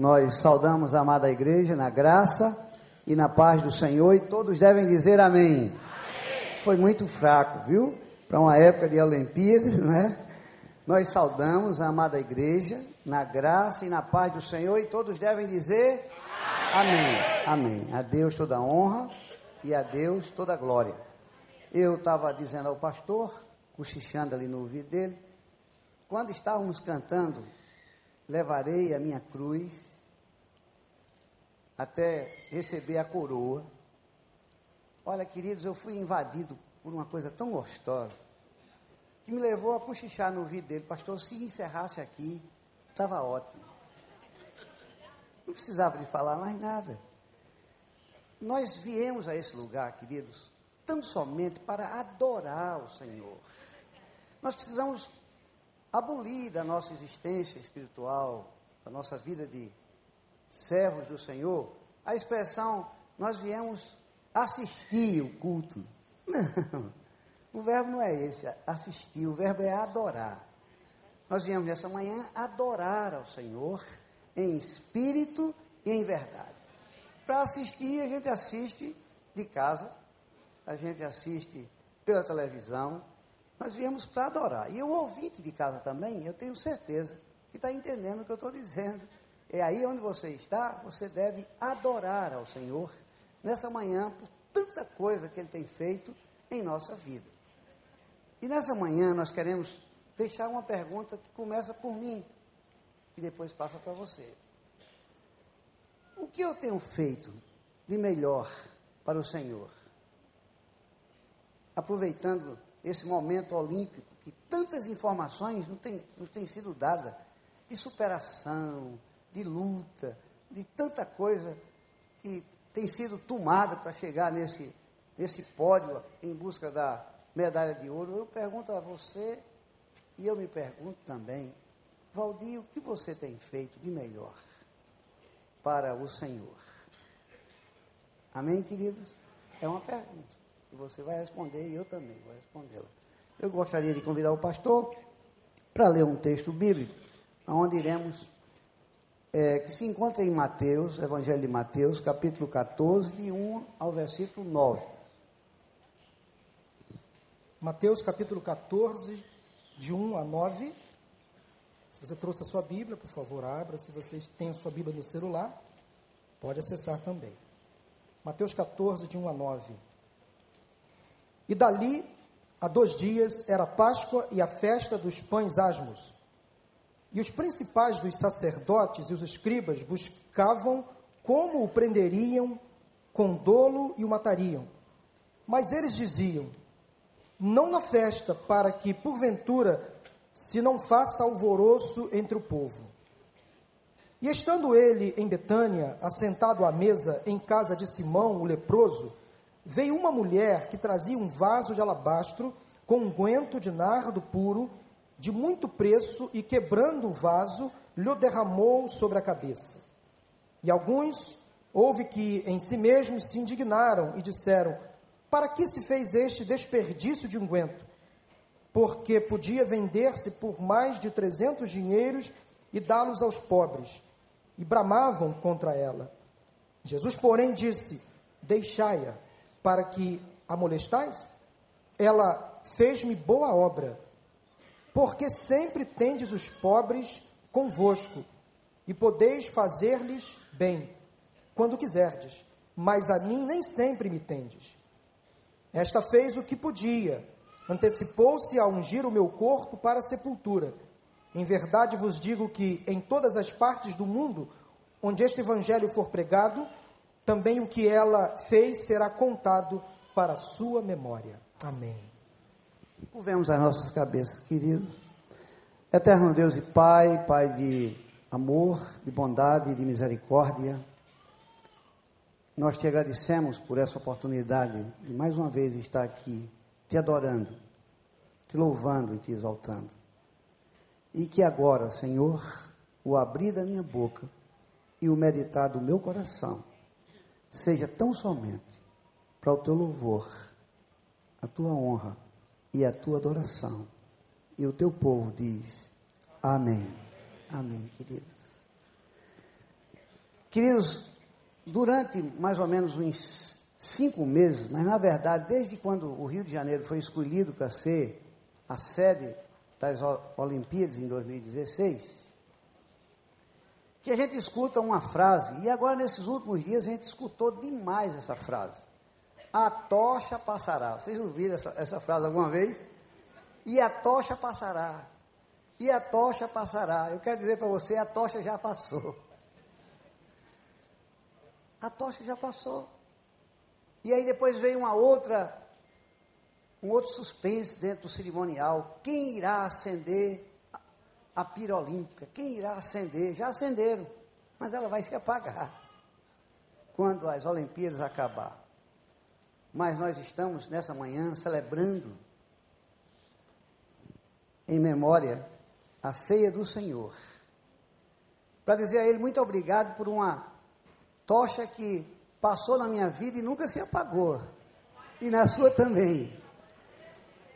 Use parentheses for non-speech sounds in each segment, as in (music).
Nós saudamos a amada igreja na graça e na paz do Senhor e todos devem dizer amém. amém. Foi muito fraco, viu? Para uma época de Olimpíadas, (laughs) não é? Nós saudamos a amada igreja na graça e na paz do Senhor e todos devem dizer amém. Amém. A Deus toda a honra e a Deus toda a glória. Eu estava dizendo ao pastor, cochichando ali no ouvido dele, quando estávamos cantando, levarei a minha cruz até receber a coroa. Olha, queridos, eu fui invadido por uma coisa tão gostosa que me levou a cochichar no ouvido dele. Pastor, se encerrasse aqui, estava ótimo. Não precisava de falar mais nada. Nós viemos a esse lugar, queridos, tão somente para adorar o Senhor. Nós precisamos abolir da nossa existência espiritual, da nossa vida de servos do Senhor, a expressão nós viemos assistir o culto. (laughs) Não, o verbo não é esse, assistir, o verbo é adorar. Nós viemos nessa manhã adorar ao Senhor em espírito e em verdade. Para assistir, a gente assiste de casa, a gente assiste pela televisão, nós viemos para adorar. E o ouvinte de casa também, eu tenho certeza que está entendendo o que eu estou dizendo. É aí onde você está, você deve adorar ao Senhor nessa manhã por tanta coisa que Ele tem feito em nossa vida. E nessa manhã nós queremos deixar uma pergunta que começa por mim e depois passa para você. O que eu tenho feito de melhor para o Senhor? Aproveitando esse momento olímpico, que tantas informações não têm, não têm sido dadas de superação, de luta, de tanta coisa que tem sido tomada para chegar nesse, nesse pódio em busca da medalha de ouro. Eu pergunto a você, e eu me pergunto também, Valdir, o que você tem feito de melhor para o Senhor? Amém, queridos? É uma pergunta. E você vai responder e eu também vou respondê-la. Eu gostaria de convidar o pastor para ler um texto bíblico, onde iremos é, que se encontra em Mateus, Evangelho de Mateus, capítulo 14, de 1 ao versículo 9. Mateus capítulo 14, de 1 a 9. Se você trouxe a sua Bíblia, por favor, abra. Se você tem a sua Bíblia no celular, pode acessar também. Mateus 14, de 1 a 9. E dali a dois dias era Páscoa e a festa dos pães asmos. E os principais dos sacerdotes e os escribas buscavam como o prenderiam com dolo e o matariam. Mas eles diziam: Não na festa, para que, porventura, se não faça alvoroço entre o povo. E estando ele em Betânia, assentado à mesa em casa de Simão, o leproso, veio uma mulher que trazia um vaso de alabastro com um guento de nardo puro de muito preço e quebrando o vaso, lhe derramou sobre a cabeça. E alguns houve que em si mesmos se indignaram e disseram: Para que se fez este desperdício de unguento? Porque podia vender-se por mais de trezentos dinheiros e dá-los aos pobres. E bramavam contra ela. Jesus, porém, disse: Deixai-a, para que a molestais? Ela fez-me boa obra porque sempre tendes os pobres convosco, e podeis fazer-lhes bem, quando quiserdes, mas a mim nem sempre me tendes. Esta fez o que podia, antecipou-se a ungir o meu corpo para a sepultura. Em verdade vos digo que em todas as partes do mundo onde este evangelho for pregado, também o que ela fez será contado para a sua memória. Amém. Curvemos as nossas cabeças, queridos. Eterno Deus e Pai, Pai de amor, de bondade e de misericórdia, nós te agradecemos por essa oportunidade de mais uma vez estar aqui, te adorando, te louvando e te exaltando. E que agora, Senhor, o abrir da minha boca e o meditar do meu coração seja tão somente para o teu louvor, a tua honra e a tua adoração. E o teu povo diz: Amém. Amém, queridos. Queridos, durante mais ou menos uns cinco meses, mas na verdade, desde quando o Rio de Janeiro foi escolhido para ser a sede das Olimpíadas em 2016, que a gente escuta uma frase, e agora nesses últimos dias a gente escutou demais essa frase. A tocha passará. Vocês ouviram essa, essa frase alguma vez? E a tocha passará. E a tocha passará. Eu quero dizer para você, a tocha já passou. A tocha já passou. E aí depois veio uma outra, um outro suspense dentro do cerimonial. Quem irá acender a pira olímpica? Quem irá acender? Já acenderam, mas ela vai se apagar quando as Olimpíadas acabar. Mas nós estamos nessa manhã celebrando em memória a ceia do Senhor. Para dizer a Ele muito obrigado por uma tocha que passou na minha vida e nunca se apagou. E na sua também.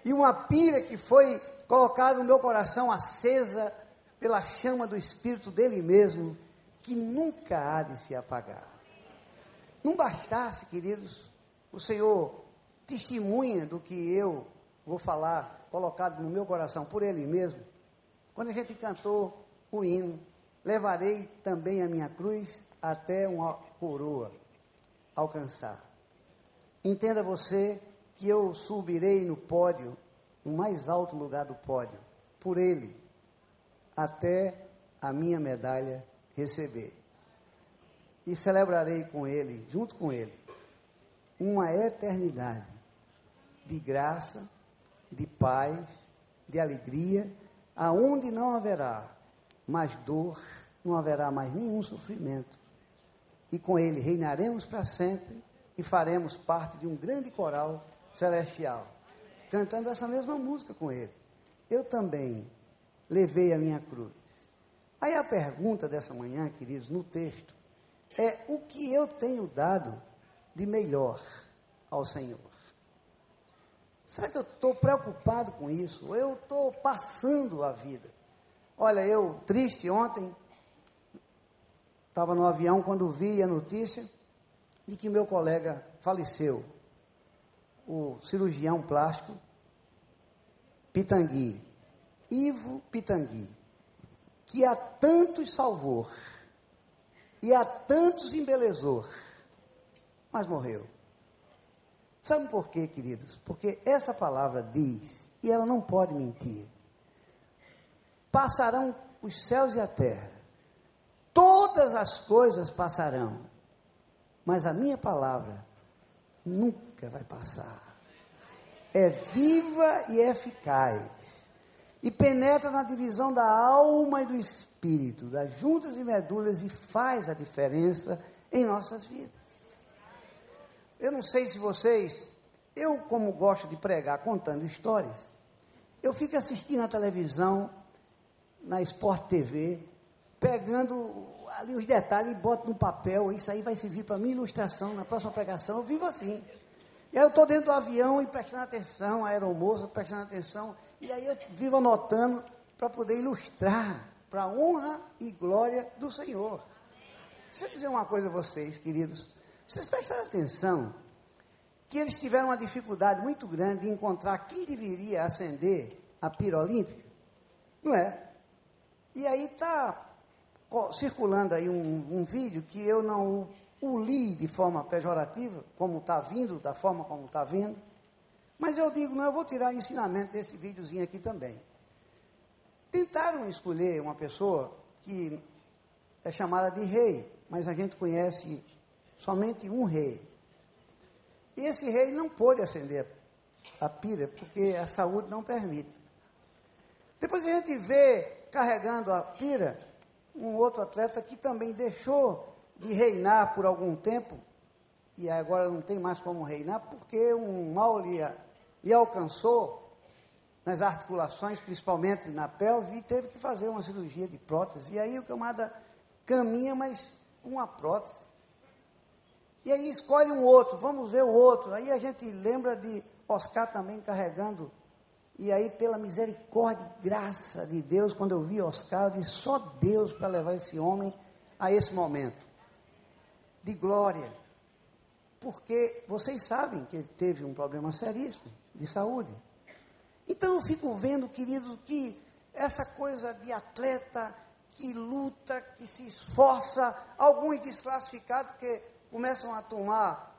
E uma pira que foi colocada no meu coração acesa pela chama do Espírito dele mesmo, que nunca há de se apagar. Não bastasse, queridos, o Senhor testemunha do que eu vou falar, colocado no meu coração por ele mesmo. Quando a gente cantou o hino, levarei também a minha cruz até uma coroa alcançar. Entenda você que eu subirei no pódio, no mais alto lugar do pódio, por ele, até a minha medalha receber. E celebrarei com ele, junto com ele, uma eternidade de graça, de paz, de alegria, aonde não haverá mais dor, não haverá mais nenhum sofrimento, e com ele reinaremos para sempre e faremos parte de um grande coral celestial, cantando essa mesma música com ele. Eu também levei a minha cruz. Aí a pergunta dessa manhã, queridos, no texto, é o que eu tenho dado de melhor ao Senhor? Será que eu estou preocupado com isso? Eu estou passando a vida? Olha, eu triste ontem, Estava no avião quando vi a notícia de que meu colega faleceu, o cirurgião plástico Pitangui, Ivo Pitangui, que a tantos salvou e a tantos embelezou, mas morreu. Sabe por quê, queridos? Porque essa palavra diz, e ela não pode mentir: passarão os céus e a terra, todas as coisas passarão, mas a minha palavra nunca vai passar. É viva e eficaz, e penetra na divisão da alma e do espírito, das juntas e medulas, e faz a diferença em nossas vidas. Eu não sei se vocês, eu como gosto de pregar contando histórias, eu fico assistindo a televisão, na Sport TV, pegando ali os detalhes e boto no papel. Isso aí vai servir para minha ilustração na próxima pregação. Eu vivo assim. E aí eu estou dentro do avião e prestando atenção, a aeromoça prestando atenção. E aí eu vivo anotando para poder ilustrar para honra e glória do Senhor. Deixa eu dizer uma coisa a vocês, queridos. Vocês prestaram atenção que eles tiveram uma dificuldade muito grande de encontrar quem deveria acender a pira olímpica? Não é? E aí está circulando aí um, um, vídeo que eu não o, li de forma pejorativa, como está vindo, da forma como está vindo, mas eu digo, não, eu vou tirar ensinamento desse videozinho aqui também. Tentaram escolher uma pessoa que é chamada de rei, mas a gente conhece somente um rei. E esse rei não pôde acender a pira, porque a saúde não permite. Depois a gente vê carregando a pira um outro atleta que também deixou de reinar por algum tempo, e agora não tem mais como reinar, porque um mal lhe, lhe alcançou nas articulações, principalmente na pelve, e teve que fazer uma cirurgia de prótese. E aí o camarada caminha, mas com uma prótese. E aí escolhe um outro, vamos ver o outro. Aí a gente lembra de Oscar também carregando e aí, pela misericórdia e graça de Deus, quando eu vi Oscar, eu disse, só Deus para levar esse homem a esse momento. de glória. Porque vocês sabem que ele teve um problema seríssimo de saúde. Então eu fico vendo, querido, que essa coisa de atleta que luta, que se esforça, alguns desclassificados que começam a tomar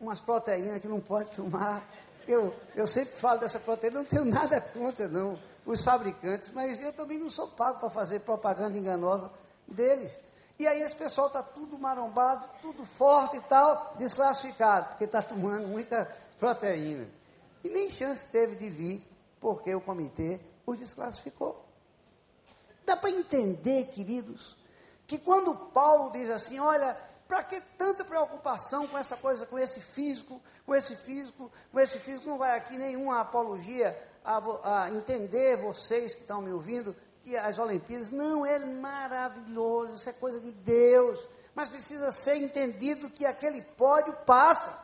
umas proteínas que não pode tomar. Eu, eu sempre falo dessa proteína, não tenho nada contra, não, os fabricantes, mas eu também não sou pago para fazer propaganda enganosa deles. E aí esse pessoal está tudo marombado, tudo forte e tal, desclassificado, porque está tomando muita proteína. E nem chance teve de vir, porque o comitê os desclassificou. Dá para entender, queridos, que quando Paulo diz assim, olha, para que tanta preocupação com essa coisa, com esse físico, com esse físico, com esse físico? Não vai aqui nenhuma apologia a, a entender vocês que estão me ouvindo que as Olimpíadas, não, é maravilhoso, isso é coisa de Deus, mas precisa ser entendido que aquele pódio passa,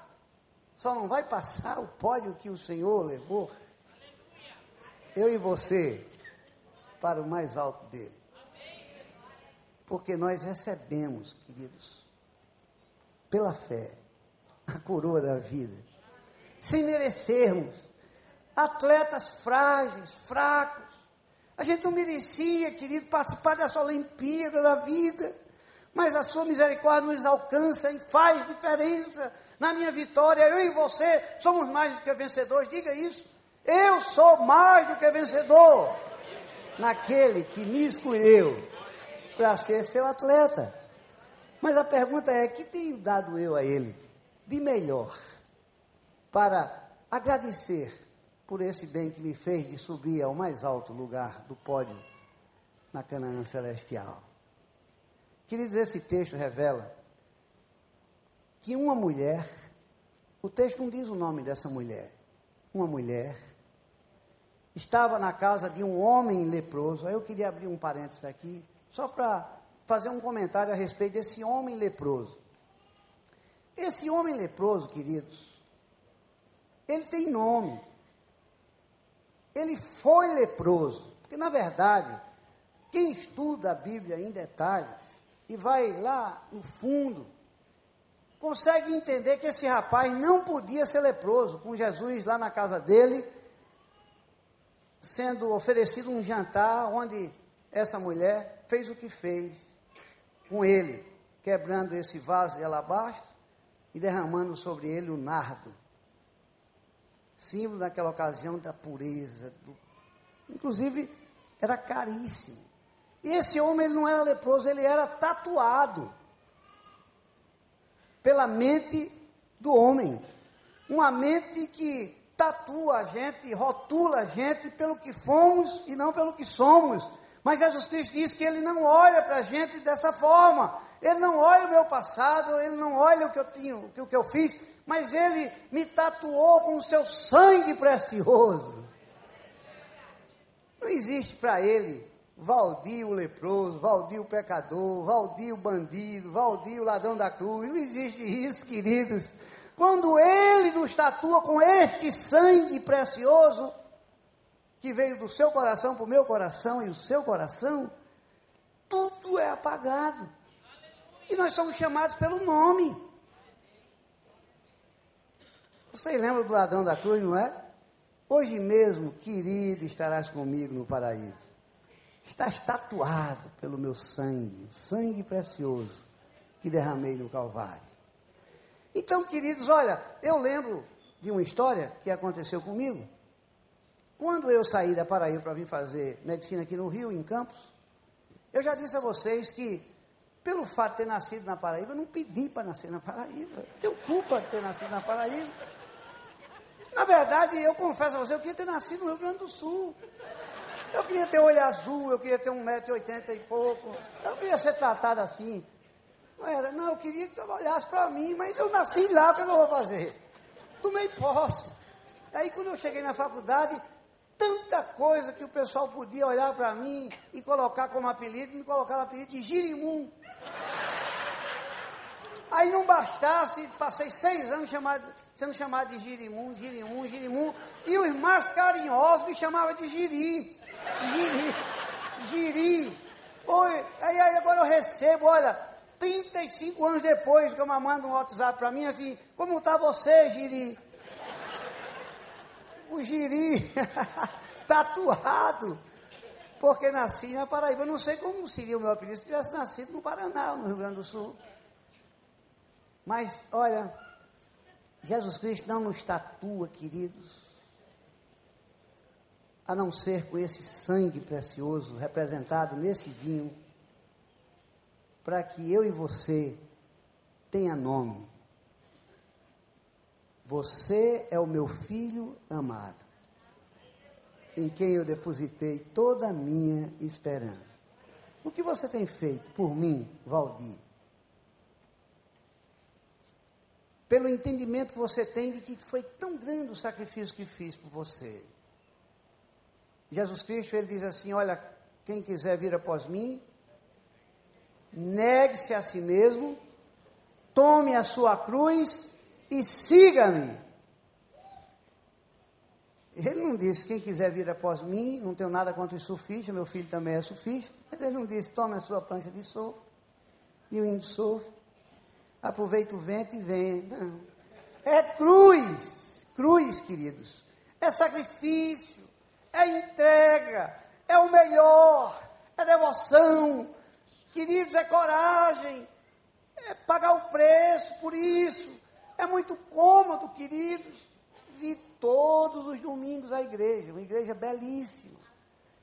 só não vai passar o pódio que o Senhor levou. Eu e você, para o mais alto dele. Porque nós recebemos, queridos, pela fé, a coroa da vida, sem merecermos. Atletas frágeis, fracos. A gente não merecia, querido, participar dessa Olimpíada da vida, mas a sua misericórdia nos alcança e faz diferença na minha vitória. Eu e você somos mais do que vencedores, diga isso. Eu sou mais do que vencedor naquele que me escolheu para ser seu atleta. Mas a pergunta é: que tenho dado eu a ele de melhor para agradecer por esse bem que me fez de subir ao mais alto lugar do pódio na Canaã Celestial? Queridos, esse texto revela que uma mulher, o texto não diz o nome dessa mulher, uma mulher estava na casa de um homem leproso. Eu queria abrir um parênteses aqui, só para fazer um comentário a respeito desse homem leproso. Esse homem leproso, queridos, ele tem nome. Ele foi leproso. Porque, na verdade, quem estuda a Bíblia em detalhes e vai lá no fundo, consegue entender que esse rapaz não podia ser leproso, com Jesus lá na casa dele sendo oferecido um jantar onde essa mulher fez o que fez com ele, quebrando esse vaso de alabastro e derramando sobre ele o nardo, símbolo naquela ocasião da pureza. Do... Inclusive, era caríssimo. E esse homem ele não era leproso, ele era tatuado pela mente do homem. Uma mente que tatua a gente, rotula a gente pelo que fomos e não pelo que somos. Mas Jesus Cristo diz que Ele não olha para a gente dessa forma. Ele não olha o meu passado, Ele não olha o que eu tinha, o que eu fiz, mas Ele me tatuou com o seu sangue precioso. Não existe para Ele Valdir o leproso, Valdir o pecador, Valdir o bandido, Valdir o ladrão da cruz. Não existe isso, queridos. Quando Ele nos tatua com este sangue precioso, que veio do seu coração para o meu coração e o seu coração, tudo é apagado. E nós somos chamados pelo nome. Vocês lembram do ladrão da cruz, não é? Hoje mesmo, querido, estarás comigo no paraíso. Estás tatuado pelo meu sangue, o sangue precioso que derramei no Calvário. Então, queridos, olha, eu lembro de uma história que aconteceu comigo. Quando eu saí da Paraíba para vir fazer medicina aqui no Rio, em Campos, eu já disse a vocês que, pelo fato de ter nascido na Paraíba, eu não pedi para nascer na Paraíba. Tenho culpa de ter nascido na Paraíba. Na verdade, eu confesso a você, eu queria ter nascido no Rio Grande do Sul. Eu queria ter olho azul, eu queria ter um metro e pouco. Eu queria ser tratado assim. Não era, não, eu queria que você olhasse para mim, mas eu nasci lá, o que eu vou fazer? Tomei posse. Aí quando eu cheguei na faculdade, tanta coisa que o pessoal podia olhar para mim e colocar como apelido, me colocaram apelido de Girimum. Aí não bastasse, passei seis anos chamado, sendo chamado de Girimum, Girimum, Girimum, e os mais carinhosos me chamavam de Giri. Giri. Giri. Oi, aí, aí agora eu recebo, olha, 35 anos depois que eu mando um WhatsApp para mim assim, como está você, Giri? O Giri, (laughs) tatuado, porque nasci na Paraíba. Eu não sei como seria o meu apelido se tivesse nascido no Paraná, no Rio Grande do Sul. Mas, olha, Jesus Cristo não nos tatua, queridos, a não ser com esse sangue precioso representado nesse vinho, para que eu e você tenha nome. Você é o meu filho amado, em quem eu depositei toda a minha esperança. O que você tem feito por mim, Valdir? Pelo entendimento que você tem de que foi tão grande o sacrifício que fiz por você. Jesus Cristo, ele diz assim: Olha, quem quiser vir após mim, negue-se a si mesmo, tome a sua cruz e siga-me. Ele não disse, quem quiser vir após mim, não tenho nada contra os surfistas, meu filho também é surfista. Ele não disse, tome a sua prancha de surf e o indo surf. Aproveita o vento e vem. Não. É cruz, cruz, queridos. É sacrifício, é entrega, é o melhor, é devoção. Queridos, é coragem, é pagar o preço por isso. É muito cômodo, queridos. Vi todos os domingos à igreja, uma igreja belíssima.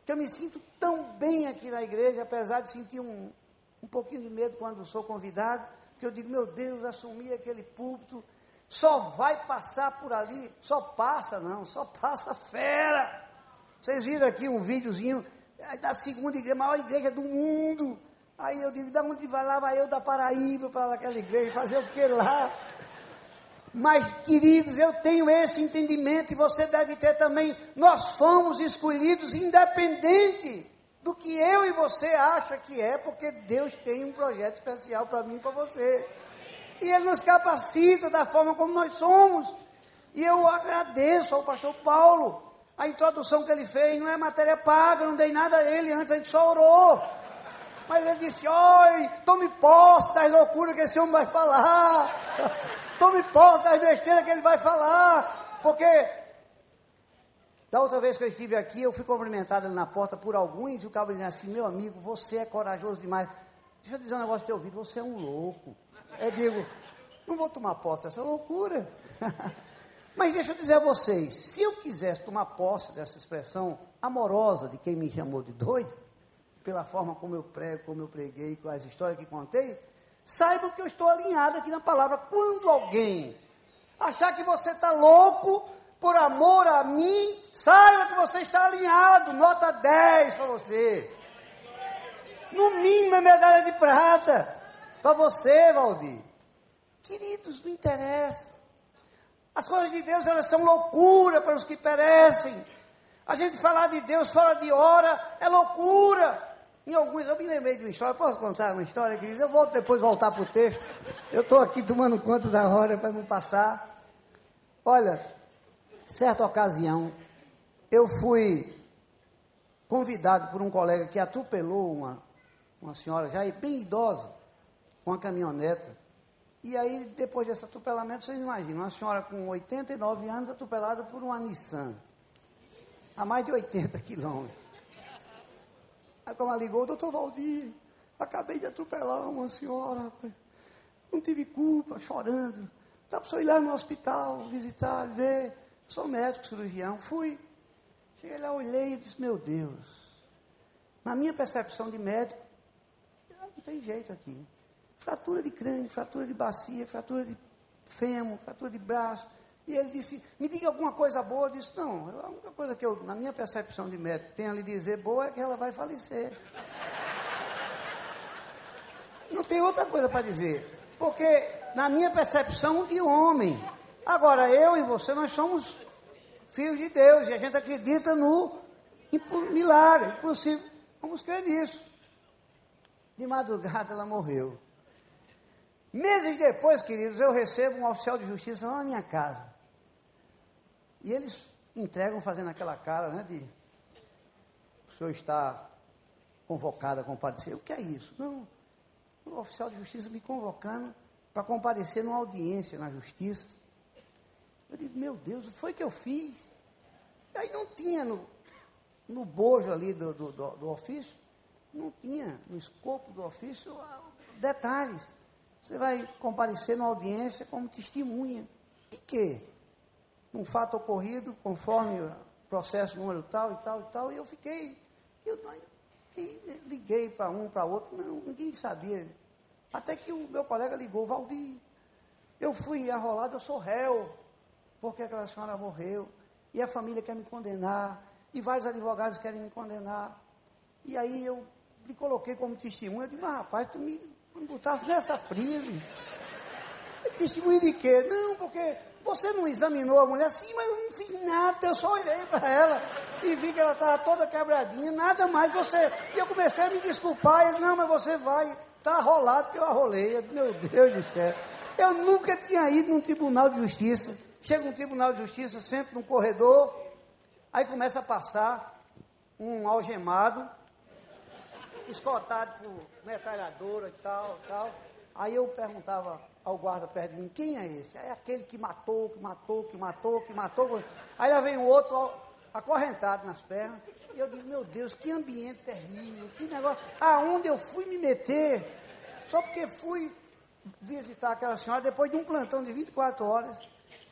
Que eu me sinto tão bem aqui na igreja, apesar de sentir um, um pouquinho de medo quando sou convidado, que eu digo, meu Deus, assumir aquele púlpito, só vai passar por ali, só passa não, só passa fera. Vocês viram aqui um videozinho da segunda igreja, maior igreja do mundo. Aí eu digo, da onde vai lá? Vai eu da Paraíba para aquela igreja, fazer o que lá? Mas, queridos, eu tenho esse entendimento e você deve ter também. Nós fomos escolhidos independente do que eu e você acha que é, porque Deus tem um projeto especial para mim e para você. E Ele nos capacita da forma como nós somos. E eu agradeço ao pastor Paulo a introdução que ele fez não é matéria paga, não dei nada a ele, antes a gente só orou. Mas ele disse: Oi, tome posse das loucuras que esse homem vai falar. (laughs) Tome posse das besteiras que ele vai falar. Porque da outra vez que eu estive aqui, eu fui cumprimentado na porta por alguns, e o cabo dizia assim: Meu amigo, você é corajoso demais. Deixa eu dizer um negócio teu ouvido, você é um louco. Eu digo: Não vou tomar posse dessa loucura. (laughs) Mas deixa eu dizer a vocês, se eu quisesse tomar posse dessa expressão amorosa de quem me chamou de doido, pela forma como eu prego, como eu preguei, com as histórias que contei, saiba que eu estou alinhado aqui na palavra. Quando alguém achar que você está louco por amor a mim, saiba que você está alinhado, nota 10 para você. No mínimo é medalha de prata para você, Valdir. Queridos, não interessa. As coisas de Deus, elas são loucura para os que perecem. A gente falar de Deus fora de hora é loucura. Em alguns, eu me lembrei de uma história, posso contar uma história, querido? Eu vou depois voltar para o texto. Eu estou aqui tomando conta da hora para não passar. Olha, certa ocasião, eu fui convidado por um colega que atropelou uma, uma senhora já bem idosa, com uma caminhoneta. E aí, depois desse atropelamento, vocês imaginam, uma senhora com 89 anos atropelada por uma Nissan, a mais de 80 quilômetros. Aí como ela ligou, doutor Valdir, acabei de atropelar uma senhora, não tive culpa, chorando. Dá para o ir lá no hospital, visitar, ver. Sou médico, cirurgião. Fui. Cheguei lá, olhei e disse, meu Deus. Na minha percepção de médico, não tem jeito aqui. Fratura de crânio, fratura de bacia, fratura de fêmur, fratura de braço. E ele disse, me diga alguma coisa boa. Eu disse, não, a única coisa que eu, na minha percepção de médico, tenho a lhe dizer boa é que ela vai falecer. Não tem outra coisa para dizer. Porque, na minha percepção de homem, agora eu e você, nós somos filhos de Deus e a gente acredita no milagre, impossível. Vamos crer nisso. De madrugada ela morreu. Meses depois, queridos, eu recebo um oficial de justiça lá na minha casa. E eles entregam fazendo aquela cara, né, de o senhor está convocado a comparecer. O que é isso? Não. o oficial de justiça me convocando para comparecer numa audiência na justiça. Eu digo, meu Deus, o que foi que eu fiz? Aí não tinha no, no bojo ali do, do, do, do ofício, não tinha no escopo do ofício detalhes. Você vai comparecer numa audiência como testemunha. De quê? Um fato ocorrido conforme o processo número tal e tal e tal, e eu fiquei. Eu, e liguei para um, para outro, não, ninguém sabia. Até que o meu colega ligou, Valdir, eu fui arrolado, eu sou réu, porque aquela senhora morreu, e a família quer me condenar, e vários advogados querem me condenar. E aí eu me coloquei como testemunha, eu disse, mas rapaz, tu me, me botasse nessa fria. Testemunha de quê? Não, porque você não examinou a mulher? Sim, mas eu não fiz nada, eu só olhei para ela e vi que ela estava toda quebradinha, nada mais. Você. E eu comecei a me desculpar. Ele, não, mas você vai, está rolado que eu arrolei. Eu, Meu Deus do céu. Eu nunca tinha ido num tribunal de justiça. Chega um tribunal de justiça, sento num corredor, aí começa a passar um algemado, escoltado por metralhadora e tal, tal. Aí eu perguntava ao guarda perto de mim, quem é esse? É aquele que matou, que matou, que matou, que matou. Aí lá vem o outro acorrentado nas pernas. E eu digo, meu Deus, que ambiente terrível, que negócio. Aonde eu fui me meter? Só porque fui visitar aquela senhora depois de um plantão de 24 horas.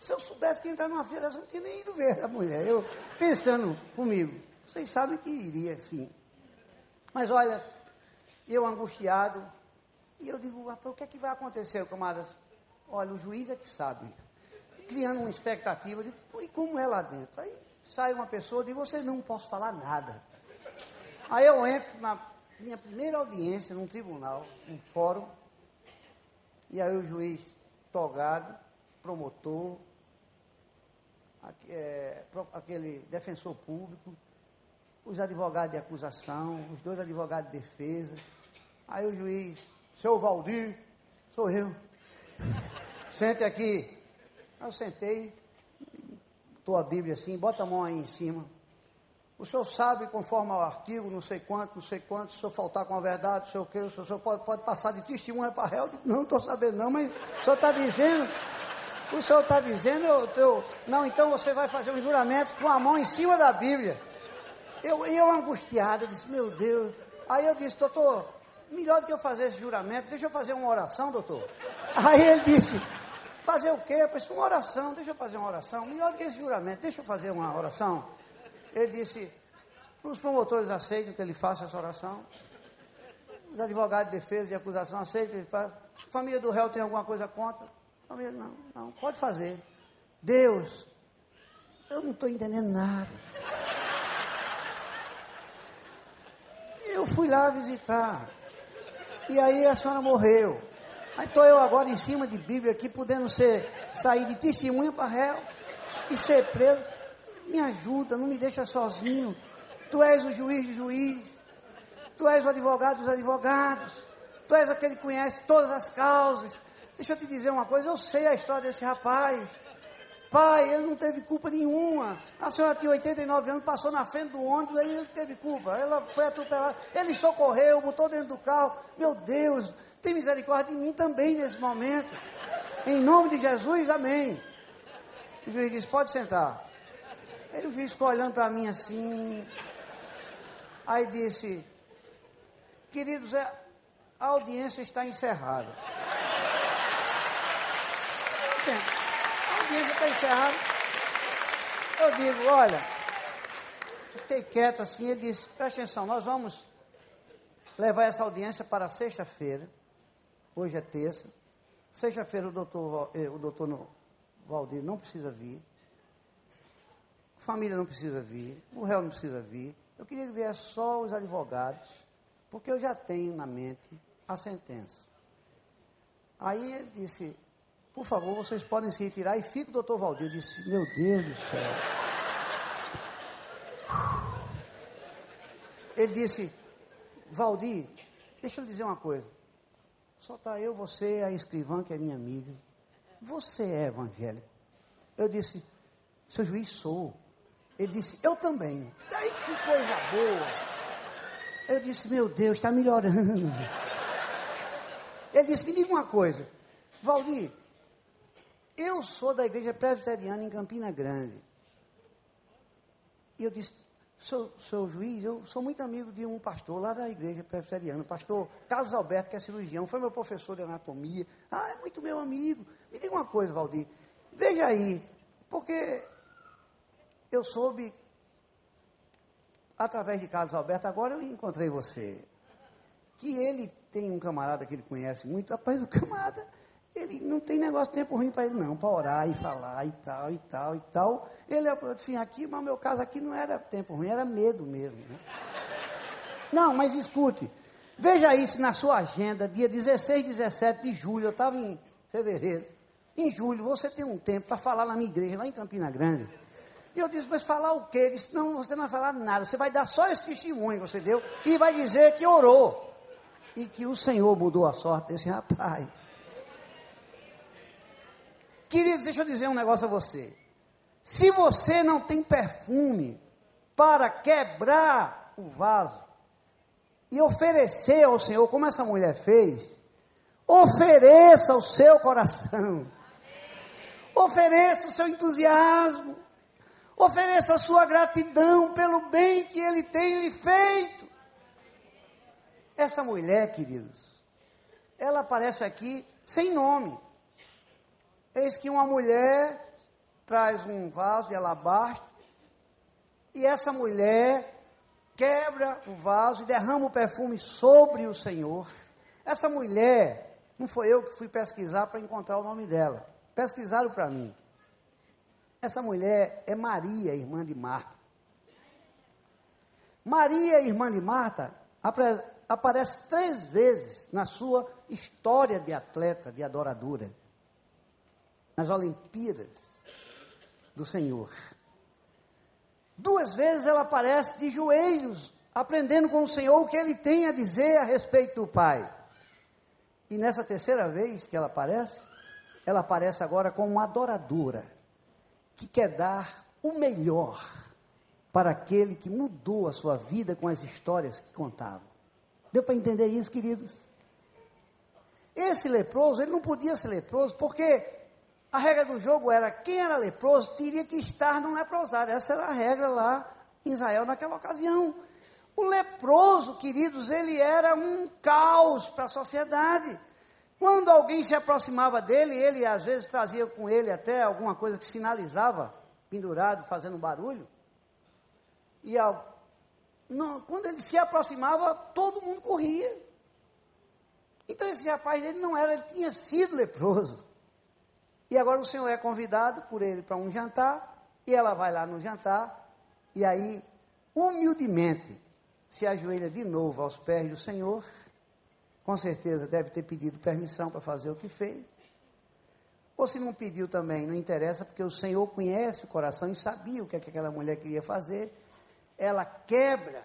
Se eu soubesse que entrar numa feira, eu não tinha nem ido ver a mulher. Eu pensando comigo, vocês sabem que iria sim. Mas olha, eu angustiado, e eu digo, o que é que vai acontecer, camaradas? Olha, o juiz é que sabe. Criando uma expectativa, de e como é lá dentro? Aí sai uma pessoa e diz, você não posso falar nada. Aí eu entro na minha primeira audiência num tribunal, num fórum, e aí o juiz togado, promotor, é, aquele defensor público, os advogados de acusação, os dois advogados de defesa. Aí o juiz seu Valdir, sou eu. (laughs) Sente aqui. Eu sentei, estou a Bíblia assim, bota a mão aí em cima. O senhor sabe, conforme ao artigo, não sei quanto, não sei quanto, se eu faltar com a verdade, sei o que, o senhor pode, pode passar de testemunha para réu? Não estou sabendo não, mas o senhor está dizendo, o senhor está dizendo, eu, eu, não, então você vai fazer um juramento com a mão em cima da Bíblia. Eu, eu angustiado, disse, meu Deus. Aí eu disse, doutor, melhor do que eu fazer esse juramento, deixa eu fazer uma oração, doutor. Aí ele disse, fazer o quê? Eu disse, uma oração, deixa eu fazer uma oração. Melhor do que esse juramento, deixa eu fazer uma oração. Ele disse, os promotores aceitam que ele faça essa oração. Os advogados de defesa e acusação aceitam que ele faça. Família do réu tem alguma coisa contra? A família, não, não, pode fazer. Deus, eu não estou entendendo nada. Eu fui lá visitar. E aí a senhora morreu. Aí estou eu agora em cima de Bíblia aqui, podendo ser, sair de testemunho para réu e ser preso. Me ajuda, não me deixa sozinho. Tu és o juiz de juiz. Tu és o advogado dos advogados. Tu és aquele que conhece todas as causas. Deixa eu te dizer uma coisa, eu sei a história desse rapaz. Pai, ele não teve culpa nenhuma. A senhora tinha 89 anos, passou na frente do ônibus, aí ele teve culpa. Ela foi atropelada. Ele socorreu, botou dentro do carro. Meu Deus, tem misericórdia de mim também nesse momento. Em nome de Jesus, amém. O juiz disse: pode sentar. O juiz ficou olhando para mim assim. Aí disse: queridos, é, a audiência está encerrada. Gente, audiência está encerrada. Eu digo, olha, fiquei quieto assim, ele disse, presta atenção, nós vamos levar essa audiência para sexta-feira, hoje é terça, sexta-feira o doutor, eh, o doutor Valdir não precisa vir, a família não precisa vir, o réu não precisa vir, eu queria que só os advogados, porque eu já tenho na mente a sentença. Aí ele disse, por favor, vocês podem se retirar. E fica o doutor Valdir. Eu disse, meu Deus do céu. Ele disse, Valdir, deixa eu lhe dizer uma coisa. Só está eu, você, a escrivã, que é minha amiga. Você é evangélico. Eu disse, seu juiz sou. Ele disse, eu também. Ai, que coisa boa. Eu disse, meu Deus, está melhorando. Ele disse: Me diga uma coisa, Valdir, eu sou da igreja presbiteriana em Campina Grande. E eu disse: Sou, sou juiz, eu sou muito amigo de um pastor lá da igreja presbiteriana, o pastor Carlos Alberto, que é cirurgião, foi meu professor de anatomia. Ah, é muito meu amigo. Me diga uma coisa, Valdir. Veja aí, porque eu soube, através de Carlos Alberto, agora eu encontrei você, que ele tem um camarada que ele conhece muito. Rapaz, o camarada ele não tem negócio de tempo ruim para ele, não, para orar e falar e tal, e tal, e tal. Ele assim, aqui, mas meu caso aqui não era tempo ruim, era medo mesmo. Né? Não, mas escute, veja isso na sua agenda, dia 16, 17 de julho, eu estava em fevereiro. Em julho, você tem um tempo para falar na minha igreja, lá em Campina Grande. E eu disse, mas falar o quê? Ele disse, não, você não vai falar nada, você vai dar só esse testemunho que você deu e vai dizer que orou. E que o Senhor mudou a sorte desse rapaz. Queridos, deixa eu dizer um negócio a você. Se você não tem perfume para quebrar o vaso e oferecer ao Senhor, como essa mulher fez, ofereça o seu coração, ofereça o seu entusiasmo, ofereça a sua gratidão pelo bem que Ele tem lhe feito. Essa mulher, queridos, ela aparece aqui sem nome. Eis que uma mulher traz um vaso de alabastro e essa mulher quebra o vaso e derrama o perfume sobre o Senhor. Essa mulher, não foi eu que fui pesquisar para encontrar o nome dela. Pesquisaram para mim. Essa mulher é Maria, irmã de Marta. Maria, irmã de Marta, aparece três vezes na sua história de atleta, de adoradora nas Olimpíadas do Senhor. Duas vezes ela aparece de joelhos, aprendendo com o Senhor o que ele tem a dizer a respeito do Pai. E nessa terceira vez que ela aparece, ela aparece agora como uma adoradora, que quer dar o melhor para aquele que mudou a sua vida com as histórias que contava. Deu para entender isso, queridos? Esse leproso, ele não podia ser leproso porque a regra do jogo era quem era leproso teria que estar no leprosário. Essa era a regra lá em Israel naquela ocasião. O leproso, queridos, ele era um caos para a sociedade. Quando alguém se aproximava dele, ele às vezes trazia com ele até alguma coisa que sinalizava, pendurado, fazendo barulho. E ao, não, quando ele se aproximava, todo mundo corria. Então esse rapaz ele não era, ele tinha sido leproso. E agora o senhor é convidado por ele para um jantar, e ela vai lá no jantar, e aí, humildemente, se ajoelha de novo aos pés do Senhor. Com certeza deve ter pedido permissão para fazer o que fez. Ou se não pediu também, não interessa, porque o Senhor conhece o coração e sabia o que, é que aquela mulher queria fazer. Ela quebra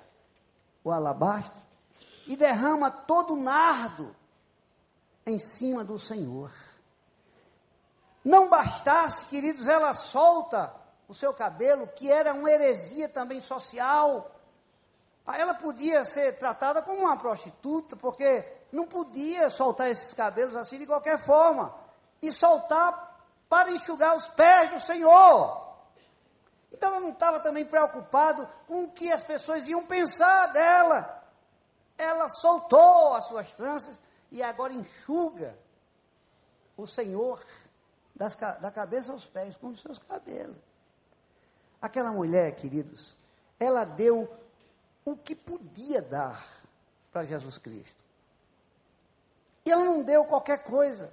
o alabastro e derrama todo o nardo em cima do Senhor. Não bastasse, queridos, ela solta o seu cabelo, que era uma heresia também social. Aí ela podia ser tratada como uma prostituta, porque não podia soltar esses cabelos assim de qualquer forma. E soltar para enxugar os pés do Senhor. Então ela não estava também preocupado com o que as pessoas iam pensar dela. Ela soltou as suas tranças e agora enxuga o Senhor das, da cabeça aos pés, com os seus cabelos. Aquela mulher, queridos, ela deu o que podia dar para Jesus Cristo. E ela não deu qualquer coisa.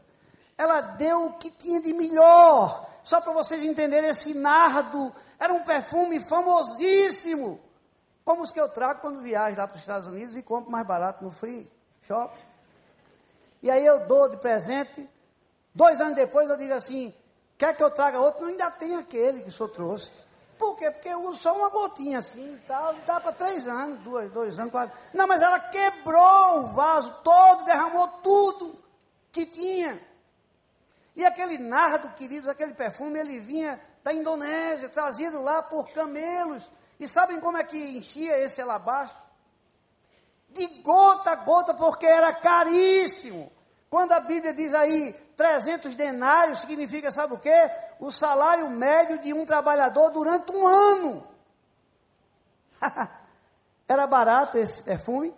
Ela deu o que tinha de melhor. Só para vocês entenderem, esse nardo era um perfume famosíssimo. Como os que eu trago quando viajo lá para os Estados Unidos e compro mais barato no free shop. E aí eu dou de presente Dois anos depois eu digo assim, quer que eu traga outro? Não, ainda tem aquele que o senhor trouxe. Por quê? Porque eu uso só uma gotinha assim e tal, dá para três anos, dois, dois anos, quatro. Não, mas ela quebrou o vaso todo, derramou tudo que tinha. E aquele nardo, queridos, aquele perfume, ele vinha da Indonésia, trazido lá por camelos. E sabem como é que enchia esse alabastro? De gota a gota, porque era caríssimo. Quando a Bíblia diz aí 300 denários, significa, sabe o quê? O salário médio de um trabalhador durante um ano. (laughs) Era barato esse perfume?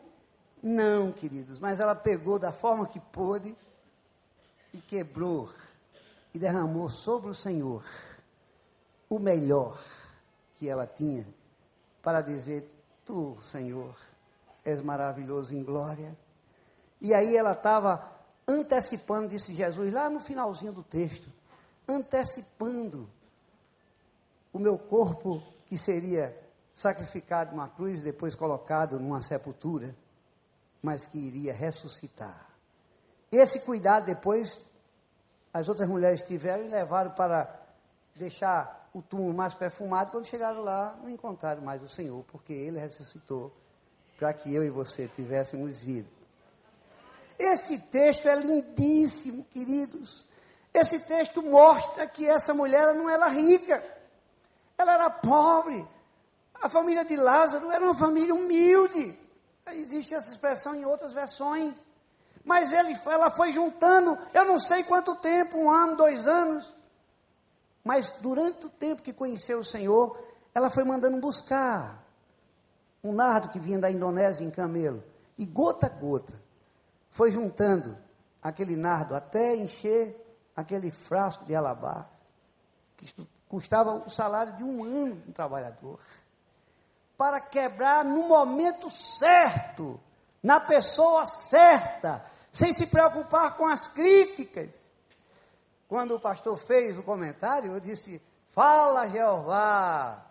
Não, queridos, mas ela pegou da forma que pôde e quebrou e derramou sobre o Senhor o melhor que ela tinha para dizer: Tu, Senhor, és maravilhoso em glória. E aí ela estava antecipando, disse Jesus, lá no finalzinho do texto, antecipando o meu corpo que seria sacrificado numa cruz, depois colocado numa sepultura, mas que iria ressuscitar. Esse cuidado depois as outras mulheres tiveram e levaram para deixar o túmulo mais perfumado. Quando chegaram lá, não encontraram mais o Senhor, porque ele ressuscitou para que eu e você tivéssemos vida. Esse texto é lindíssimo, queridos. Esse texto mostra que essa mulher não era rica, ela era pobre. A família de Lázaro era uma família humilde. Existe essa expressão em outras versões. Mas ele, ela foi juntando, eu não sei quanto tempo, um ano, dois anos. Mas durante o tempo que conheceu o Senhor, ela foi mandando buscar um nardo que vinha da Indonésia em camelo. E gota a gota, foi juntando aquele nardo até encher aquele frasco de alabastro, que custava o salário de um ano um trabalhador. Para quebrar no momento certo, na pessoa certa, sem se preocupar com as críticas. Quando o pastor fez o comentário, eu disse: Fala, Jeová.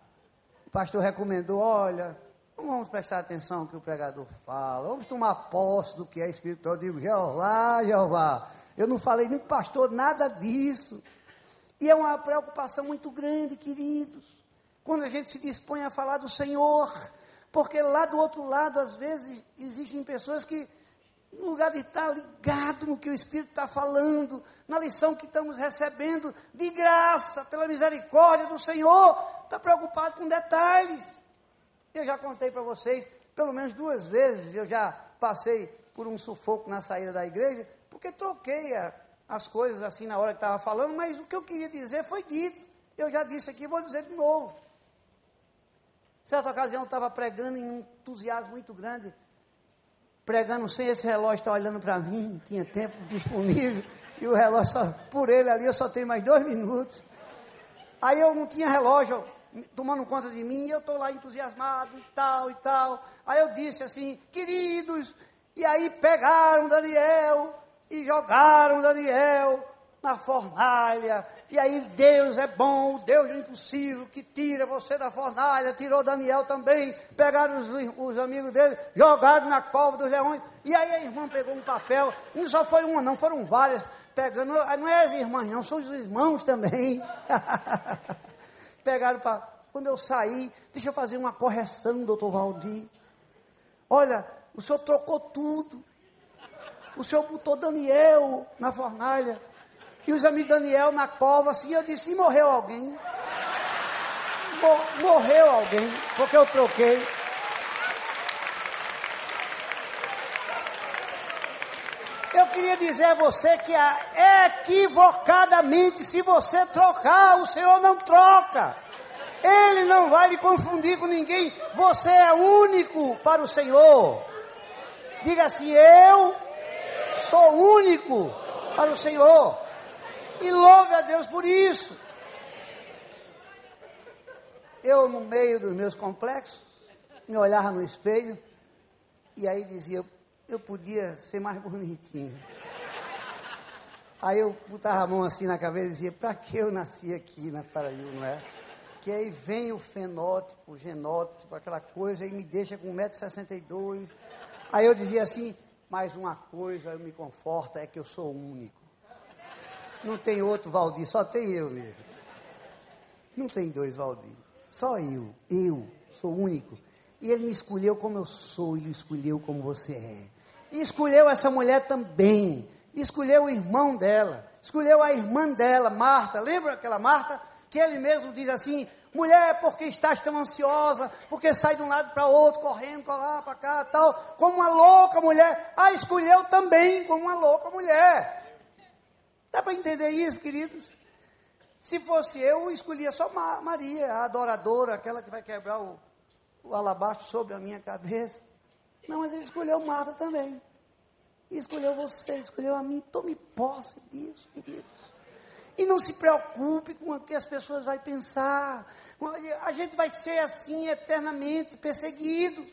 O pastor recomendou: Olha, vamos prestar atenção no que o pregador fala, vamos tomar posse do que é espiritual. Eu digo: Jeová, Jeová. Eu não falei nem pastor nada disso. E é uma preocupação muito grande, queridos, quando a gente se dispõe a falar do Senhor, porque lá do outro lado, às vezes, existem pessoas que, no lugar de estar ligado no que o Espírito está falando, na lição que estamos recebendo, de graça, pela misericórdia do Senhor, está preocupado com detalhes. Eu já contei para vocês, pelo menos duas vezes, eu já passei por um sufoco na saída da igreja, porque troquei a, as coisas assim na hora que estava falando, mas o que eu queria dizer foi dito. Eu já disse aqui, vou dizer de novo. Certa ocasião eu estava pregando em um entusiasmo muito grande, pregando sem esse relógio estar tá olhando para mim, tinha tempo disponível, e o relógio, só, por ele ali, eu só tenho mais dois minutos. Aí eu não tinha relógio tomando conta de mim, e eu estou lá entusiasmado e tal e tal. Aí eu disse assim, queridos, e aí pegaram Daniel e jogaram Daniel na fornalha, e aí Deus é bom, Deus do impossível, que tira você da fornalha, tirou Daniel também, pegaram os, os amigos dele, jogaram na cova dos leões, e aí a irmã pegou um papel, não só foi uma não, foram várias, pegando, não é as irmãs não, são os irmãos também. (laughs) pegaram para, quando eu saí, deixa eu fazer uma correção, doutor Valdir, olha, o senhor trocou tudo, o senhor botou Daniel na fornalha, e os amigos Daniel na cova, assim, eu disse, e morreu alguém? morreu alguém, porque eu troquei. Eu queria dizer a você que equivocadamente, se você trocar, o Senhor não troca. Ele não vai lhe confundir com ninguém. Você é único para o Senhor. Diga assim: Eu sou único para o Senhor. E louve a Deus por isso. Eu, no meio dos meus complexos, me olhava no espelho e aí dizia, eu podia ser mais bonitinho. Aí eu botava a mão assim na cabeça e dizia, para que eu nasci aqui na Paraíba, não é? Que aí vem o fenótipo, o genótipo, aquela coisa, e me deixa com 1,62m. Aí eu dizia assim, mas uma coisa me conforta, é que eu sou único. Não tem outro Valdir, só tem eu mesmo. Não tem dois Valdir. Só eu. Eu sou único. E ele me escolheu como eu sou, ele escolheu como você é. E escolheu essa mulher também. Escolheu o irmão dela. Escolheu a irmã dela, Marta. Lembra aquela Marta? Que ele mesmo diz assim: Mulher, porque estás tão ansiosa, porque sai de um lado para outro, correndo para lá, para cá, tal, como uma louca mulher. Ah, escolheu também como uma louca mulher. Dá para entender isso, queridos? Se fosse eu, eu escolhia só Maria, a adoradora, aquela que vai quebrar o, o alabastro sobre a minha cabeça. Não, mas ele escolheu Marta também. E escolheu você, escolheu a mim. Tome posse disso, queridos. E não se preocupe com o que as pessoas vão pensar. A gente vai ser assim eternamente perseguido.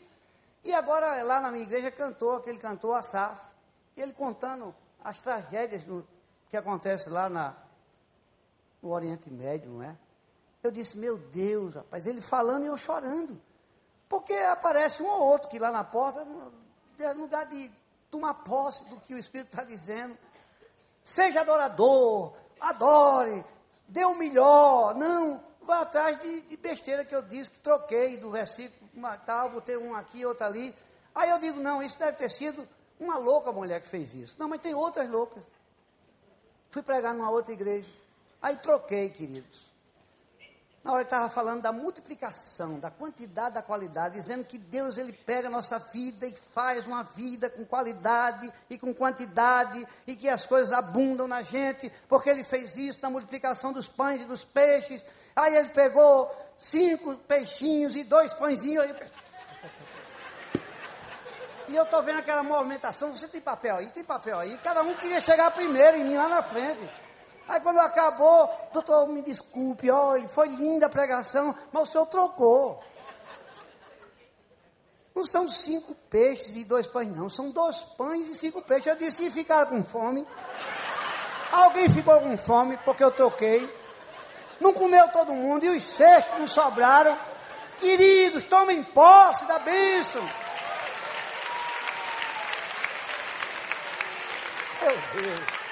E agora, lá na minha igreja, cantou aquele cantor Asaf. E ele contando as tragédias do, que acontecem lá na, no Oriente Médio, não é? Eu disse, meu Deus, rapaz, ele falando e eu chorando. Porque aparece um ou outro que lá na porta, no lugar de tomar posse do que o Espírito está dizendo. Seja adorador, adore, dê o melhor. Não, vá atrás de, de, besteira que eu disse, que troquei do versículo tal, botei um aqui, outro ali. Aí eu digo, não, isso deve ter sido uma louca mulher que fez isso. Não, mas tem outras loucas. Fui pregar numa outra igreja. Aí troquei, queridos na hora que estava falando da multiplicação, da quantidade, da qualidade, dizendo que Deus ele pega a nossa vida e faz uma vida com qualidade e com quantidade e que as coisas abundam na gente, porque ele fez isso na multiplicação dos pães e dos peixes. Aí ele pegou cinco peixinhos e dois pãezinhos. E eu estou vendo aquela movimentação. Você tem papel aí? Tem papel aí? Cada um queria chegar primeiro em mim lá na frente. Aí quando acabou, doutor, me desculpe, olha, foi linda a pregação, mas o senhor trocou. Não são cinco peixes e dois pães, não. São dois pães e cinco peixes. Eu disse, e ficaram com fome? Alguém ficou com fome porque eu troquei. Não comeu todo mundo e os cestos não sobraram. Queridos, tomem posse da bênção. Meu Deus.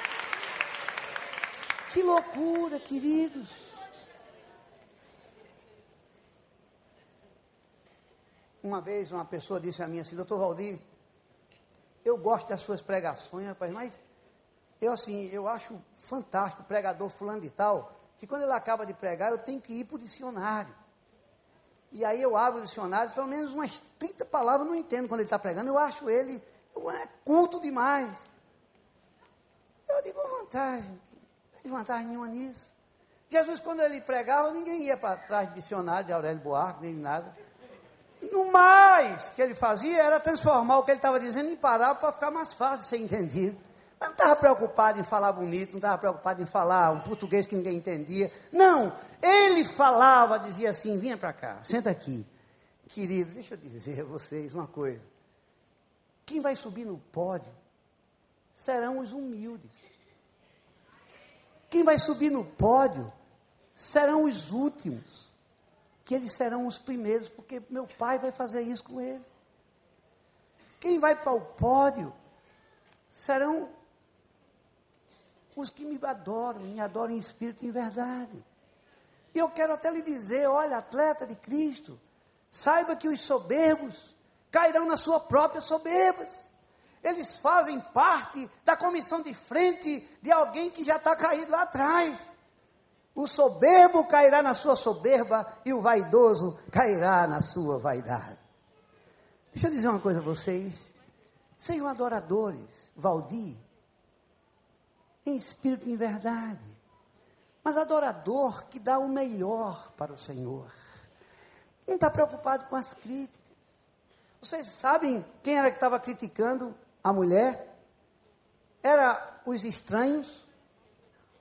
Que loucura, queridos. Uma vez uma pessoa disse a mim assim, doutor Valdir, eu gosto das suas pregações, rapaz, mas eu assim, eu acho fantástico o pregador fulano de tal, que quando ele acaba de pregar, eu tenho que ir para o dicionário. E aí eu abro o dicionário, pelo menos umas 30 palavras eu não entendo quando ele está pregando, eu acho ele é culto demais. Eu digo, vantagem, tem vantagem nenhuma nisso. Jesus, quando ele pregava, ninguém ia para trás de dicionário de Aurélio Buarque, nem nada. No mais que ele fazia era transformar o que ele estava dizendo em parábola para ficar mais fácil de ser entendido. Mas não estava preocupado em falar bonito, não estava preocupado em falar um português que ninguém entendia. Não, ele falava, dizia assim: vinha para cá, senta aqui. Querido, deixa eu dizer a vocês uma coisa. Quem vai subir no pódio serão os humildes. Quem vai subir no pódio serão os últimos, que eles serão os primeiros, porque meu pai vai fazer isso com ele. Quem vai para o pódio serão os que me adoram, me adoram em espírito e em verdade. E eu quero até lhe dizer: olha, atleta de Cristo, saiba que os soberbos cairão na sua própria soberbas eles fazem parte da comissão de frente de alguém que já está caído lá atrás. O soberbo cairá na sua soberba e o vaidoso cairá na sua vaidade. Deixa eu dizer uma coisa a vocês. Sejam adoradores, Valdir, em espírito e em verdade. Mas adorador que dá o melhor para o Senhor. Não está preocupado com as críticas. Vocês sabem quem era que estava criticando a mulher, era os estranhos,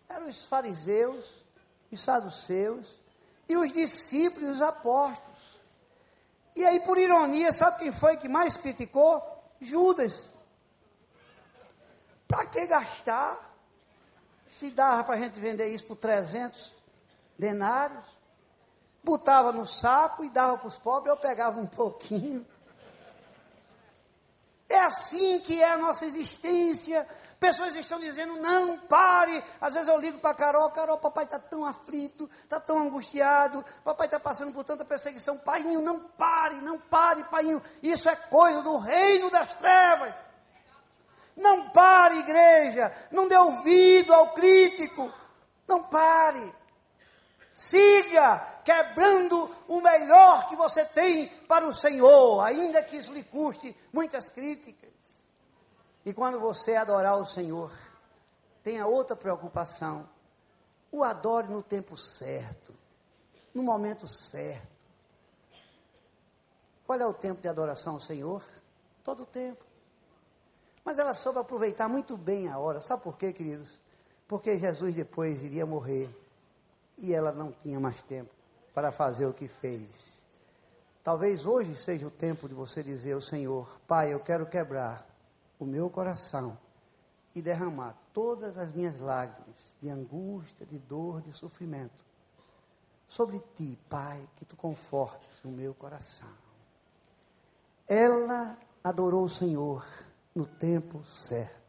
eram os fariseus, os saduceus e os discípulos, os apóstolos. E aí, por ironia, sabe quem foi que mais criticou? Judas. Para que gastar? Se dava para a gente vender isso por 300 denários, botava no saco e dava para os pobres, eu pegava um pouquinho é assim que é a nossa existência. Pessoas estão dizendo, não, pare. Às vezes eu ligo para Carol, Carol, papai está tão aflito, está tão angustiado, papai está passando por tanta perseguição. Paiinho, não pare, não pare, paiinho. Isso é coisa do reino das trevas. Não pare, igreja. Não dê ouvido ao crítico. Não pare. Siga quebrando o melhor que você tem para o Senhor, ainda que isso lhe custe muitas críticas. E quando você adorar o Senhor, tenha outra preocupação. O adore no tempo certo, no momento certo. Qual é o tempo de adoração ao Senhor? Todo o tempo. Mas ela soube aproveitar muito bem a hora. Sabe por quê, queridos? Porque Jesus depois iria morrer e ela não tinha mais tempo para fazer o que fez. Talvez hoje seja o tempo de você dizer ao Senhor: Pai, eu quero quebrar o meu coração e derramar todas as minhas lágrimas de angústia, de dor, de sofrimento sobre ti, Pai, que tu confortes o meu coração. Ela adorou o Senhor no tempo certo.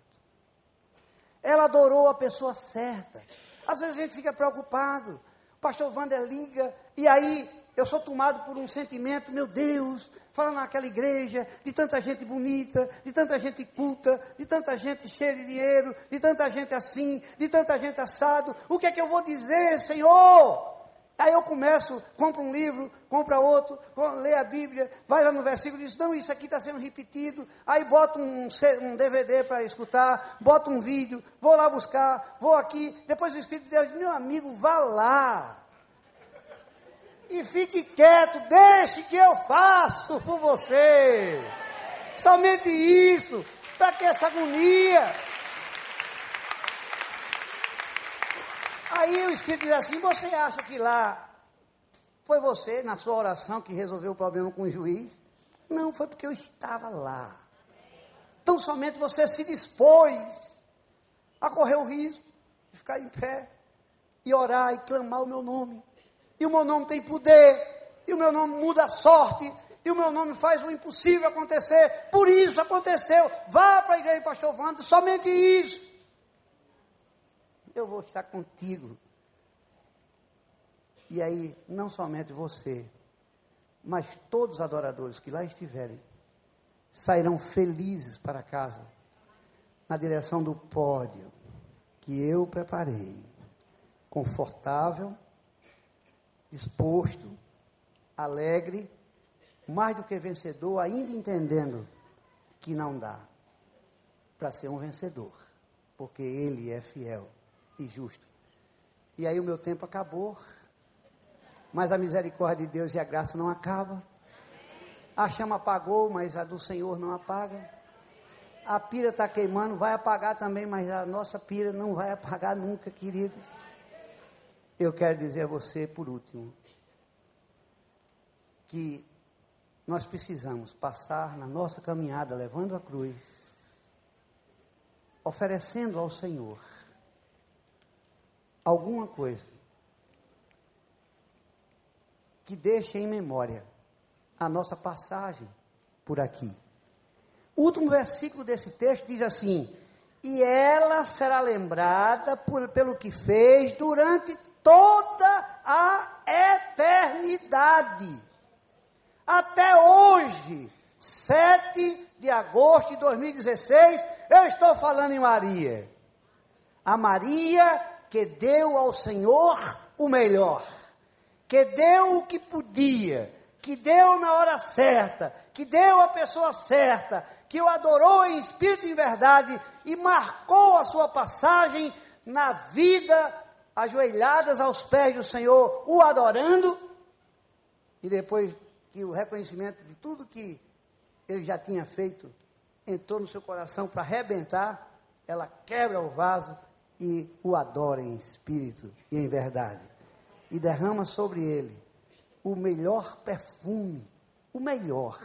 Ela adorou a pessoa certa. Às vezes a gente fica preocupado. O pastor Wander liga e aí eu sou tomado por um sentimento, meu Deus, fala naquela igreja, de tanta gente bonita, de tanta gente culta, de tanta gente cheia de dinheiro, de tanta gente assim, de tanta gente assado. O que é que eu vou dizer, Senhor? Aí eu começo, compro um livro, compra outro, lê a Bíblia, vai lá no versículo e diz, não, isso aqui está sendo repetido. Aí boto um, um DVD para escutar, boto um vídeo, vou lá buscar, vou aqui. Depois o Espírito de Deus diz, meu amigo, vá lá. E fique quieto, deixe que eu faço por você. Somente isso. Para que essa agonia? Aí o Espírito diz assim: você acha que lá foi você, na sua oração, que resolveu o problema com o juiz? Não, foi porque eu estava lá. Então somente você se dispôs a correr o risco de ficar em pé e orar e clamar o meu nome. E o meu nome tem poder, e o meu nome muda a sorte, e o meu nome faz o impossível acontecer. Por isso aconteceu. Vá para a igreja, pastor Wanda, somente isso eu vou estar contigo. E aí, não somente você, mas todos os adoradores que lá estiverem, sairão felizes para casa, na direção do pódio que eu preparei, confortável, disposto, alegre, mais do que vencedor, ainda entendendo que não dá para ser um vencedor, porque Ele é fiel e justo. E aí o meu tempo acabou, mas a misericórdia de Deus e a graça não acaba. A chama apagou, mas a do Senhor não apaga. A pira está queimando, vai apagar também, mas a nossa pira não vai apagar nunca, queridos. Eu quero dizer a você, por último, que nós precisamos passar na nossa caminhada levando a cruz, oferecendo ao Senhor alguma coisa que deixe em memória a nossa passagem por aqui. O último versículo desse texto diz assim: E ela será lembrada por, pelo que fez durante toda a eternidade. Até hoje, 7 de agosto de 2016, eu estou falando em Maria. A Maria que deu ao Senhor o melhor, que deu o que podia, que deu na hora certa, que deu a pessoa certa, que o adorou em espírito e verdade e marcou a sua passagem na vida, ajoelhadas aos pés do Senhor, o adorando, e depois que o reconhecimento de tudo que ele já tinha feito entrou no seu coração para arrebentar, ela quebra o vaso e o adora em espírito e em verdade. E derrama sobre ele o melhor perfume, o melhor,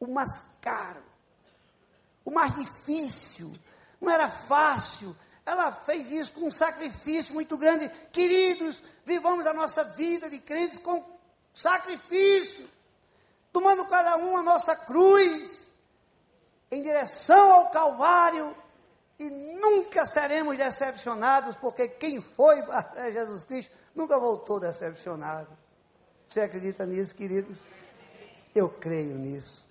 o mais caro, o mais difícil. Não era fácil. Ela fez isso com um sacrifício muito grande. Queridos, vivamos a nossa vida de crentes com sacrifício, tomando cada um a nossa cruz, em direção ao Calvário, e nunca seremos decepcionados, porque quem foi para Jesus Cristo nunca voltou decepcionado. Você acredita nisso, queridos? Eu creio nisso.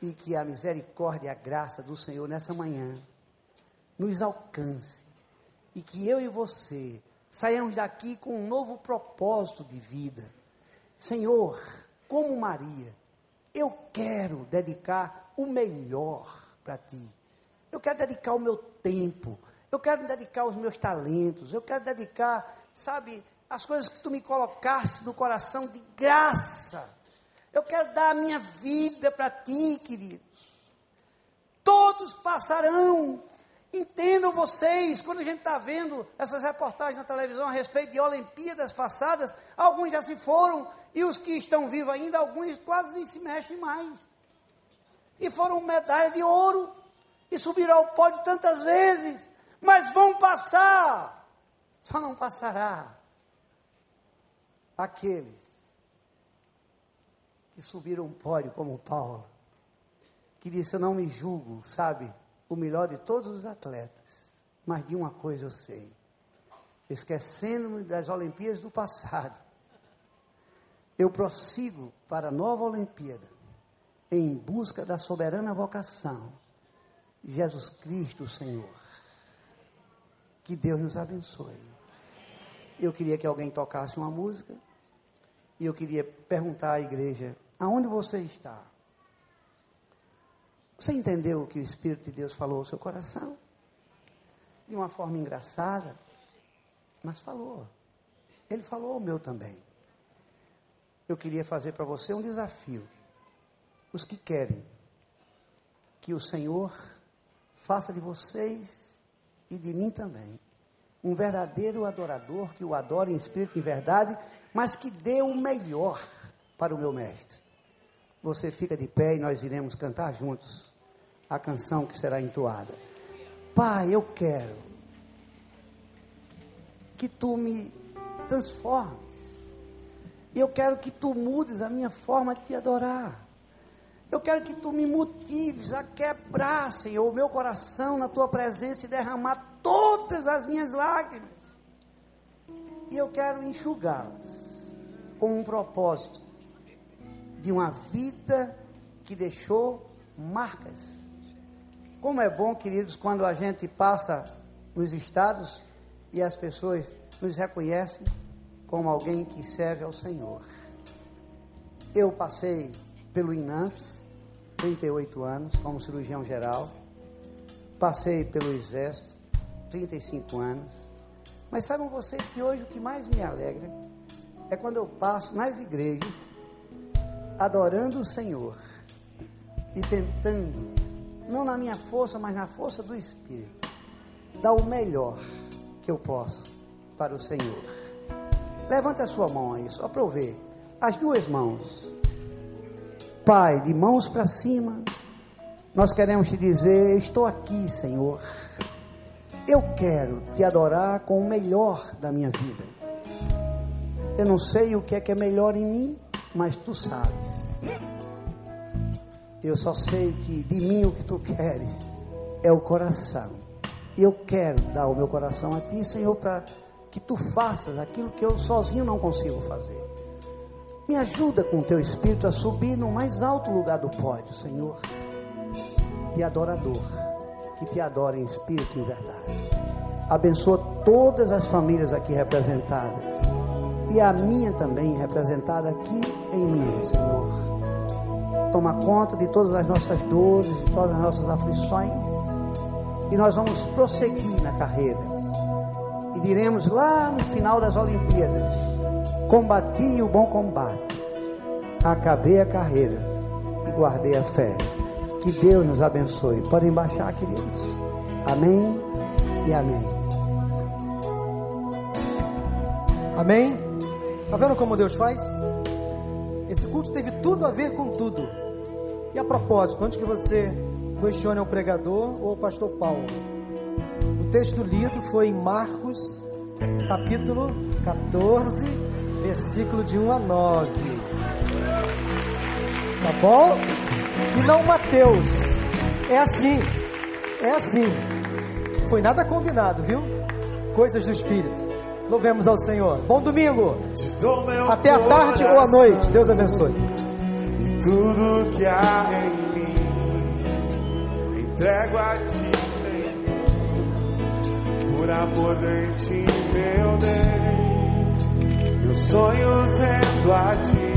E que a misericórdia e a graça do Senhor nessa manhã nos alcance. E que eu e você saiamos daqui com um novo propósito de vida. Senhor, como Maria, eu quero dedicar o melhor para ti. Eu quero dedicar o meu tempo. Eu quero dedicar os meus talentos. Eu quero dedicar, sabe, as coisas que tu me colocaste no coração de graça. Eu quero dar a minha vida para ti, queridos. Todos passarão. Entendam vocês, quando a gente está vendo essas reportagens na televisão a respeito de Olimpíadas passadas, alguns já se foram, e os que estão vivos ainda, alguns quase nem se mexem mais. E foram medalha de ouro, e subiram ao pódio tantas vezes, mas vão passar, só não passará aqueles que subiram um pódio como Paulo, que disse: Eu não me julgo, sabe, o melhor de todos os atletas, mas de uma coisa eu sei, esquecendo-me das Olimpíadas do passado, eu prossigo para a nova Olimpíada, em busca da soberana vocação, Jesus Cristo, Senhor. Que Deus nos abençoe. Eu queria que alguém tocasse uma música, e eu queria perguntar à igreja: aonde você está? Você entendeu o que o Espírito de Deus falou ao seu coração? De uma forma engraçada, mas falou. Ele falou o meu também eu queria fazer para você um desafio. Os que querem que o Senhor faça de vocês e de mim também um verdadeiro adorador que o adore em espírito e em verdade, mas que dê o melhor para o meu mestre. Você fica de pé e nós iremos cantar juntos a canção que será entoada. Pai, eu quero que tu me transformes eu quero que tu mudes a minha forma de te adorar. Eu quero que tu me motives a quebrar, Senhor, o meu coração na tua presença e derramar todas as minhas lágrimas. E eu quero enxugá-las com um propósito de uma vida que deixou marcas. Como é bom, queridos, quando a gente passa nos estados e as pessoas nos reconhecem como alguém que serve ao Senhor. Eu passei pelo INAMPS, 38 anos, como cirurgião geral. Passei pelo Exército, 35 anos. Mas sabem vocês que hoje o que mais me alegra é quando eu passo nas igrejas, adorando o Senhor e tentando, não na minha força, mas na força do Espírito, dar o melhor que eu posso para o Senhor. Levante a sua mão aí, só para eu ver. As duas mãos. Pai, de mãos para cima, nós queremos te dizer: Estou aqui, Senhor. Eu quero te adorar com o melhor da minha vida. Eu não sei o que é que é melhor em mim, mas tu sabes. Eu só sei que de mim o que tu queres é o coração. Eu quero dar o meu coração a ti, Senhor, para que tu faças aquilo que eu sozinho não consigo fazer. Me ajuda com o teu espírito a subir no mais alto lugar do pódio, Senhor. E adorador, que te adora em espírito e em verdade. Abençoa todas as famílias aqui representadas. E a minha também representada aqui em mim, Senhor. Toma conta de todas as nossas dores, de todas as nossas aflições. E nós vamos prosseguir na carreira e diremos lá no final das Olimpíadas: Combati o bom combate, acabei a carreira e guardei a fé. Que Deus nos abençoe. Podem baixar, queridos. Amém e amém. Amém? Está vendo como Deus faz? Esse culto teve tudo a ver com tudo. E a propósito, antes que você questione o pregador ou o pastor Paulo, o texto lido foi em Marcos, capítulo 14, versículo de 1 a 9. Tá bom? E não Mateus. É assim. É assim. Foi nada combinado, viu? Coisas do Espírito. Louvemos ao Senhor. Bom domingo. Até a tarde ou a noite. Deus abençoe. E tudo que há em mim, entrego a ti. por amor de ti, meu Deus. Sonhos rendo a ti,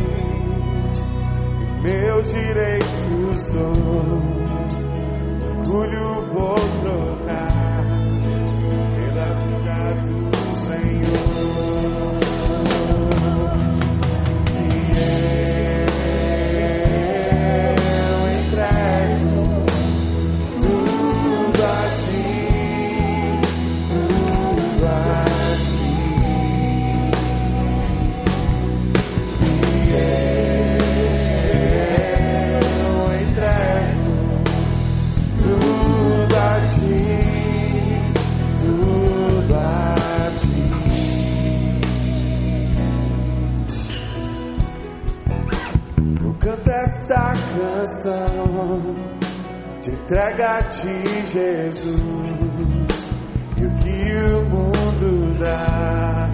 e meus direitos dou. Orgulho vou esta canção, te entrego a ti, Jesus, e o que o mundo dá,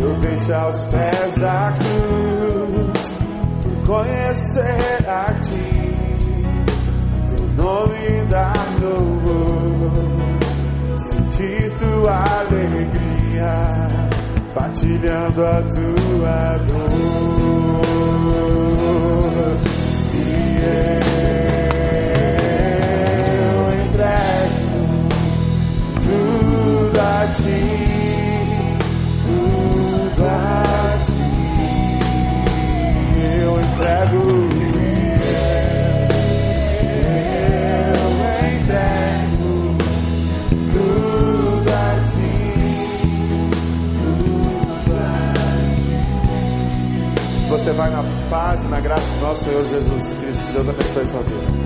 eu deixo aos pés da cruz, por conhecer a ti, a teu nome dar louvor, sentir tua alegria, partilhando a tua dor. Eu entrego tudo a ti, tudo a ti. Eu entrego. Você vai na paz e na graça do nosso Senhor Jesus Cristo. Que Deus abençoe a sua vida.